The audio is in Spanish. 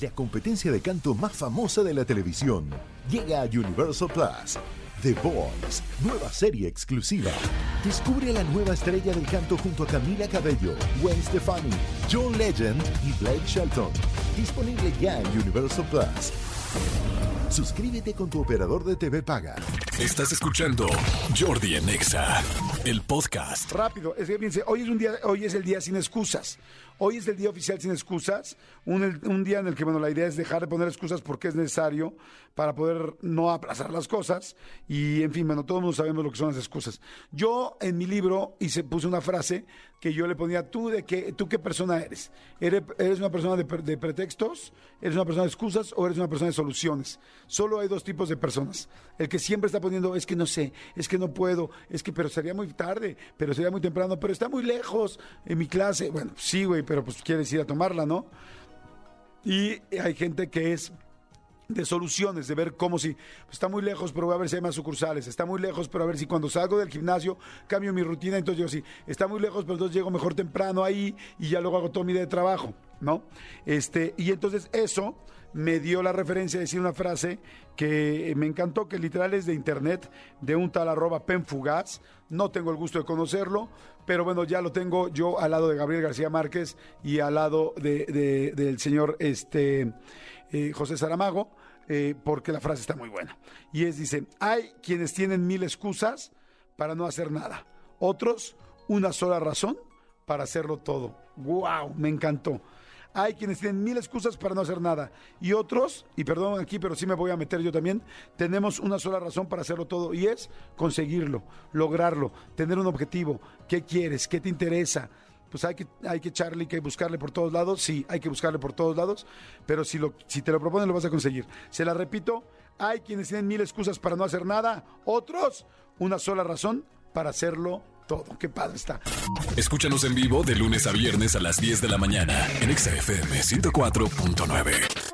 la competencia de canto más famosa de la televisión. Llega a Universal Plus. The Voice, nueva serie exclusiva. Descubre a la nueva estrella del canto junto a Camila Cabello, Gwen Stefani, John Legend y Blake Shelton. Disponible ya en Universal Plus. Suscríbete con tu operador de TV Paga. Estás escuchando Jordi Anexa, el podcast. Rápido, es que fíjense, hoy es un día, hoy es el día sin excusas. Hoy es el día oficial sin excusas, un, día en el que, bueno, la idea es dejar de poner excusas porque es necesario para poder no aplazar las cosas. Y, en fin, bueno, mundo sabemos lo que son las excusas. Yo, en mi libro, hice, puse una frase que yo le ponía, ¿tú de qué, tú qué persona eres? ¿Eres, eres una persona de, de pretextos? ¿Eres una persona de excusas? ¿O eres una persona de soluciones? Solo hay dos tipos de personas. El que siempre está poniendo, es que no sé, es que no puedo, es que, pero sería muy tarde, pero sería muy temprano, pero está muy lejos en mi clase. Bueno, sí, güey, pero pues quieres ir a tomarla, ¿no? Y hay gente que es de soluciones, de ver cómo si está muy lejos, pero voy a ver si hay más sucursales, está muy lejos, pero a ver si cuando salgo del gimnasio cambio mi rutina, entonces yo sí, está muy lejos, pero entonces llego mejor temprano ahí y ya luego hago todo mi día de trabajo, ¿no? Este, y entonces eso me dio la referencia de decir una frase que me encantó, que literal es de internet, de un tal arroba penfugaz, no tengo el gusto de conocerlo, pero bueno, ya lo tengo yo al lado de Gabriel García Márquez y al lado de, del señor este, eh, José Saramago, eh, porque la frase está muy buena. Y es, dice, hay quienes tienen mil excusas para no hacer nada, otros una sola razón para hacerlo todo. ¡Wow! Me encantó. Hay quienes tienen mil excusas para no hacer nada. Y otros, y perdón aquí, pero sí me voy a meter yo también, tenemos una sola razón para hacerlo todo y es conseguirlo, lograrlo, tener un objetivo. ¿Qué quieres? ¿Qué te interesa? Pues hay que, hay que echarle, hay que buscarle por todos lados. Sí, hay que buscarle por todos lados, pero si, lo, si te lo proponen lo vas a conseguir. Se la repito, hay quienes tienen mil excusas para no hacer nada, otros una sola razón para hacerlo todo. Qué padre está. Escúchanos en vivo de lunes a viernes a las 10 de la mañana en XFM 104.9.